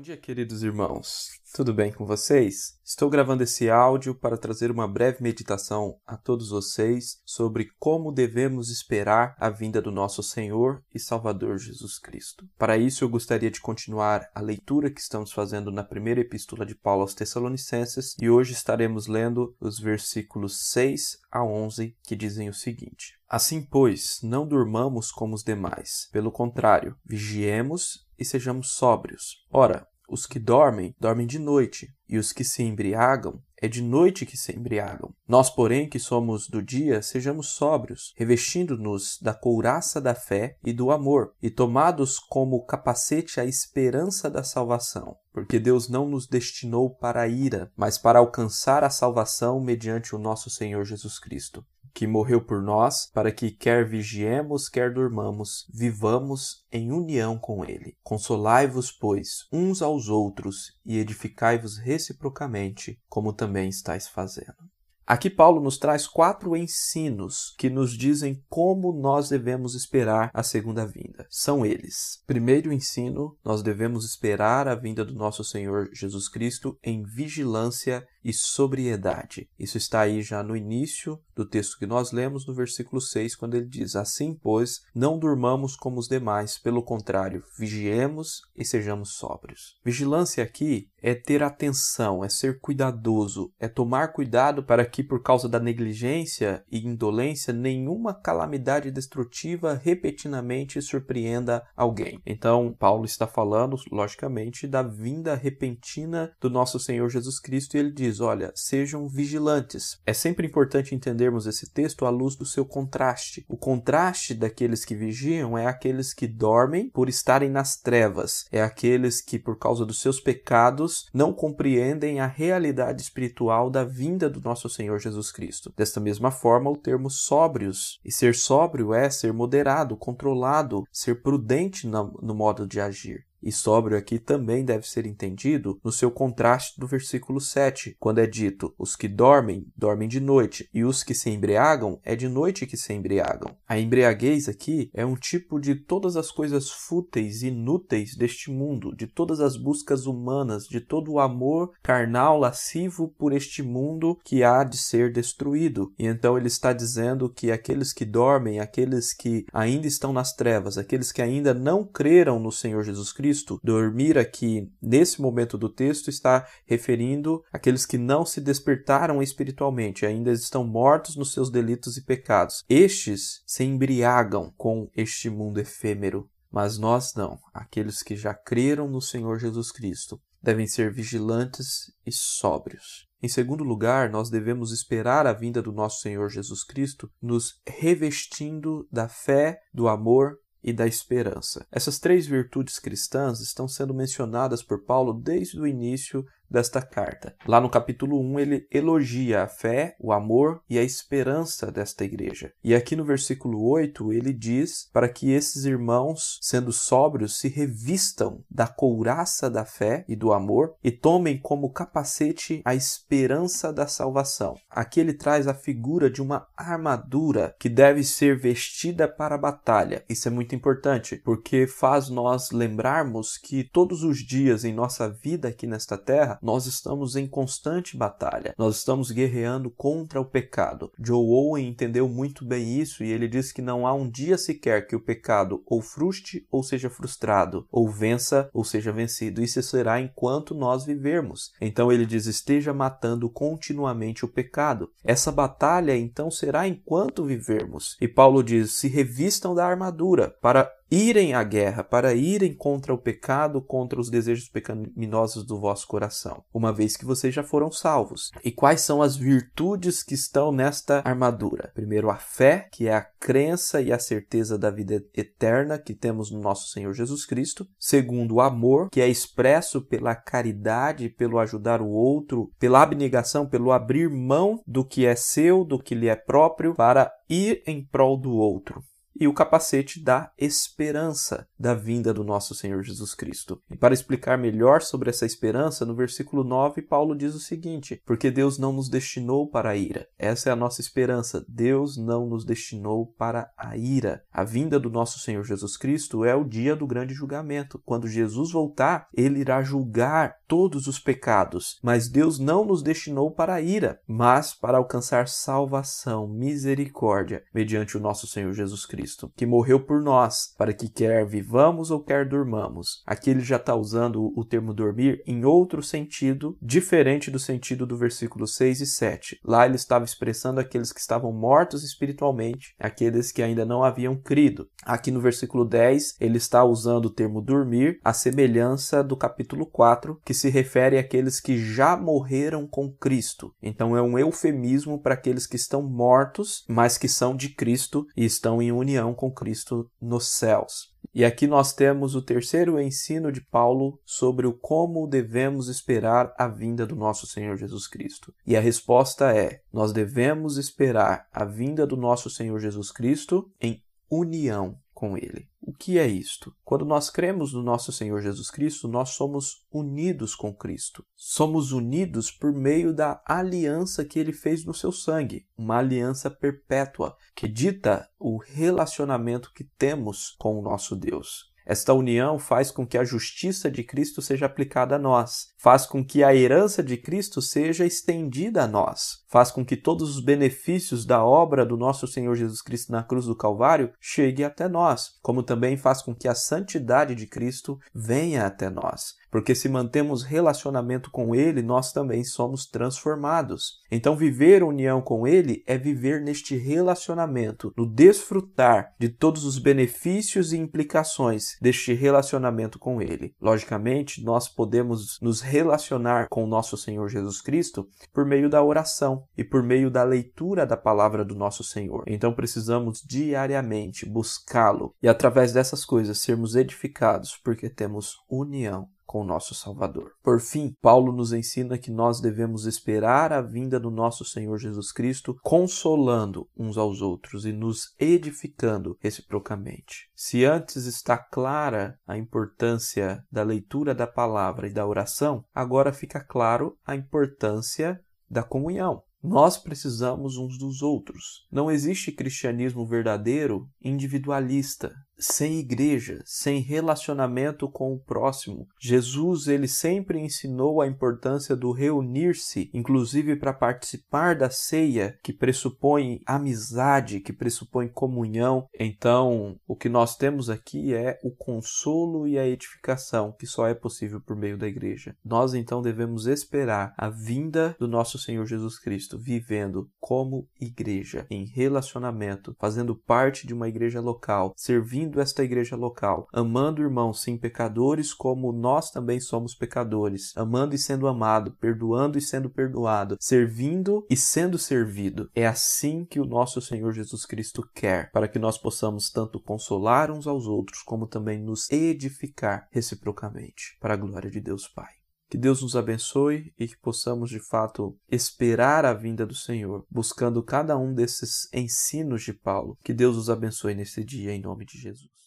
Bom dia, queridos irmãos. Tudo bem com vocês? Estou gravando esse áudio para trazer uma breve meditação a todos vocês sobre como devemos esperar a vinda do nosso Senhor e Salvador Jesus Cristo. Para isso, eu gostaria de continuar a leitura que estamos fazendo na primeira epístola de Paulo aos Tessalonicenses e hoje estaremos lendo os versículos 6 a 11 que dizem o seguinte: Assim, pois, não durmamos como os demais. Pelo contrário, vigiemos e sejamos sóbrios. Ora, os que dormem, dormem de noite, e os que se embriagam, é de noite que se embriagam. Nós, porém, que somos do dia, sejamos sóbrios, revestindo-nos da couraça da fé e do amor, e tomados como capacete a esperança da salvação. Porque Deus não nos destinou para a ira, mas para alcançar a salvação mediante o nosso Senhor Jesus Cristo que morreu por nós, para que quer vigiemos, quer durmamos, vivamos em união com ele. Consolai-vos, pois, uns aos outros e edificai-vos reciprocamente, como também estáis fazendo. Aqui Paulo nos traz quatro ensinos que nos dizem como nós devemos esperar a segunda vinda. São eles: primeiro ensino, nós devemos esperar a vinda do nosso Senhor Jesus Cristo em vigilância e sobriedade. Isso está aí já no início do texto que nós lemos, no versículo 6, quando ele diz: Assim, pois, não durmamos como os demais, pelo contrário, vigiemos e sejamos sóbrios. Vigilância aqui é ter atenção, é ser cuidadoso, é tomar cuidado para que, por causa da negligência e indolência, nenhuma calamidade destrutiva repentinamente surpreenda alguém. Então, Paulo está falando, logicamente, da vinda repentina do nosso Senhor Jesus Cristo e ele diz diz: olha, sejam vigilantes. É sempre importante entendermos esse texto à luz do seu contraste. O contraste daqueles que vigiam é aqueles que dormem por estarem nas trevas, é aqueles que, por causa dos seus pecados, não compreendem a realidade espiritual da vinda do nosso Senhor Jesus Cristo. Desta mesma forma, o termo sóbrios. E ser sóbrio é ser moderado, controlado, ser prudente no modo de agir. E sóbrio aqui também deve ser entendido no seu contraste do versículo 7, quando é dito: os que dormem, dormem de noite, e os que se embriagam, é de noite que se embriagam. A embriaguez aqui é um tipo de todas as coisas fúteis e inúteis deste mundo, de todas as buscas humanas, de todo o amor carnal, lascivo por este mundo que há de ser destruído. E então ele está dizendo que aqueles que dormem, aqueles que ainda estão nas trevas, aqueles que ainda não creram no Senhor Jesus Cristo, Cristo. Dormir aqui, nesse momento do texto, está referindo aqueles que não se despertaram espiritualmente, ainda estão mortos nos seus delitos e pecados. Estes se embriagam com este mundo efêmero. Mas nós não, aqueles que já creram no Senhor Jesus Cristo, devem ser vigilantes e sóbrios. Em segundo lugar, nós devemos esperar a vinda do nosso Senhor Jesus Cristo, nos revestindo da fé, do amor e da esperança. Essas três virtudes cristãs estão sendo mencionadas por Paulo desde o início desta carta. Lá no capítulo 1, ele elogia a fé, o amor e a esperança desta igreja. E aqui no versículo 8, ele diz para que esses irmãos, sendo sóbrios, se revistam da couraça da fé e do amor e tomem como capacete a esperança da salvação. Aqui ele traz a figura de uma armadura que deve ser vestida para a batalha. Isso é muito importante, porque faz nós lembrarmos que todos os dias em nossa vida aqui nesta terra, nós estamos em constante batalha. Nós estamos guerreando contra o pecado. Joe Owen entendeu muito bem isso e ele diz que não há um dia sequer que o pecado ou frustre ou seja frustrado, ou vença ou seja vencido. Isso será enquanto nós vivermos. Então ele diz: esteja matando continuamente o pecado. Essa batalha então será enquanto vivermos. E Paulo diz: se revistam da armadura para irem à guerra, para irem contra o pecado, contra os desejos pecaminosos do vosso coração, uma vez que vocês já foram salvos. E quais são as virtudes que estão nesta armadura? Primeiro, a fé, que é a crença e a certeza da vida eterna que temos no nosso Senhor Jesus Cristo. Segundo, o amor, que é expresso pela caridade, pelo ajudar o outro, pela abnegação, pelo abrir mão do que é seu, do que lhe é próprio, para ir em prol do outro. E o capacete da esperança da vinda do nosso Senhor Jesus Cristo. E para explicar melhor sobre essa esperança, no versículo 9, Paulo diz o seguinte: Porque Deus não nos destinou para a ira. Essa é a nossa esperança. Deus não nos destinou para a ira. A vinda do nosso Senhor Jesus Cristo é o dia do grande julgamento. Quando Jesus voltar, ele irá julgar todos os pecados. Mas Deus não nos destinou para a ira, mas para alcançar salvação, misericórdia, mediante o nosso Senhor Jesus Cristo, que morreu por nós, para que quer vivamos ou quer durmamos. Aqui ele já está usando o termo dormir em outro sentido, diferente do sentido do versículo 6 e 7. Lá ele estava expressando aqueles que estavam mortos espiritualmente, aqueles que ainda não haviam crido. Aqui no versículo 10, ele está usando o termo dormir, a semelhança do capítulo 4, que se refere àqueles que já morreram com Cristo. Então é um eufemismo para aqueles que estão mortos, mas que são de Cristo e estão em união com Cristo nos céus. E aqui nós temos o terceiro ensino de Paulo sobre o como devemos esperar a vinda do nosso Senhor Jesus Cristo. E a resposta é: nós devemos esperar a vinda do nosso Senhor Jesus Cristo em união com Ele. O que é isto? Quando nós cremos no nosso Senhor Jesus Cristo, nós somos unidos com Cristo. Somos unidos por meio da aliança que ele fez no seu sangue, uma aliança perpétua que dita o relacionamento que temos com o nosso Deus. Esta união faz com que a justiça de Cristo seja aplicada a nós, faz com que a herança de Cristo seja estendida a nós, faz com que todos os benefícios da obra do nosso Senhor Jesus Cristo na cruz do Calvário chegue até nós, como também faz com que a santidade de Cristo venha até nós. Porque se mantemos relacionamento com Ele, nós também somos transformados. Então, viver união com Ele é viver neste relacionamento, no desfrutar de todos os benefícios e implicações deste relacionamento com Ele. Logicamente, nós podemos nos relacionar com o nosso Senhor Jesus Cristo por meio da oração e por meio da leitura da palavra do nosso Senhor. Então precisamos diariamente buscá-lo e através dessas coisas sermos edificados, porque temos união com o nosso Salvador. Por fim, Paulo nos ensina que nós devemos esperar a vinda do nosso Senhor Jesus Cristo, consolando uns aos outros e nos edificando reciprocamente. Se antes está clara a importância da leitura da palavra e da oração, agora fica claro a importância da comunhão. Nós precisamos uns dos outros. Não existe cristianismo verdadeiro individualista sem igreja, sem relacionamento com o próximo. Jesus, ele sempre ensinou a importância do reunir-se, inclusive para participar da ceia, que pressupõe amizade, que pressupõe comunhão. Então, o que nós temos aqui é o consolo e a edificação, que só é possível por meio da igreja. Nós então devemos esperar a vinda do nosso Senhor Jesus Cristo, vivendo como igreja, em relacionamento, fazendo parte de uma igreja local, servindo servindo esta igreja local, amando irmãos, sim, pecadores, como nós também somos pecadores, amando e sendo amado, perdoando e sendo perdoado, servindo e sendo servido. É assim que o nosso Senhor Jesus Cristo quer, para que nós possamos tanto consolar uns aos outros, como também nos edificar reciprocamente, para a glória de Deus Pai. Que Deus nos abençoe e que possamos de fato esperar a vinda do Senhor, buscando cada um desses ensinos de Paulo. Que Deus nos abençoe nesse dia, em nome de Jesus.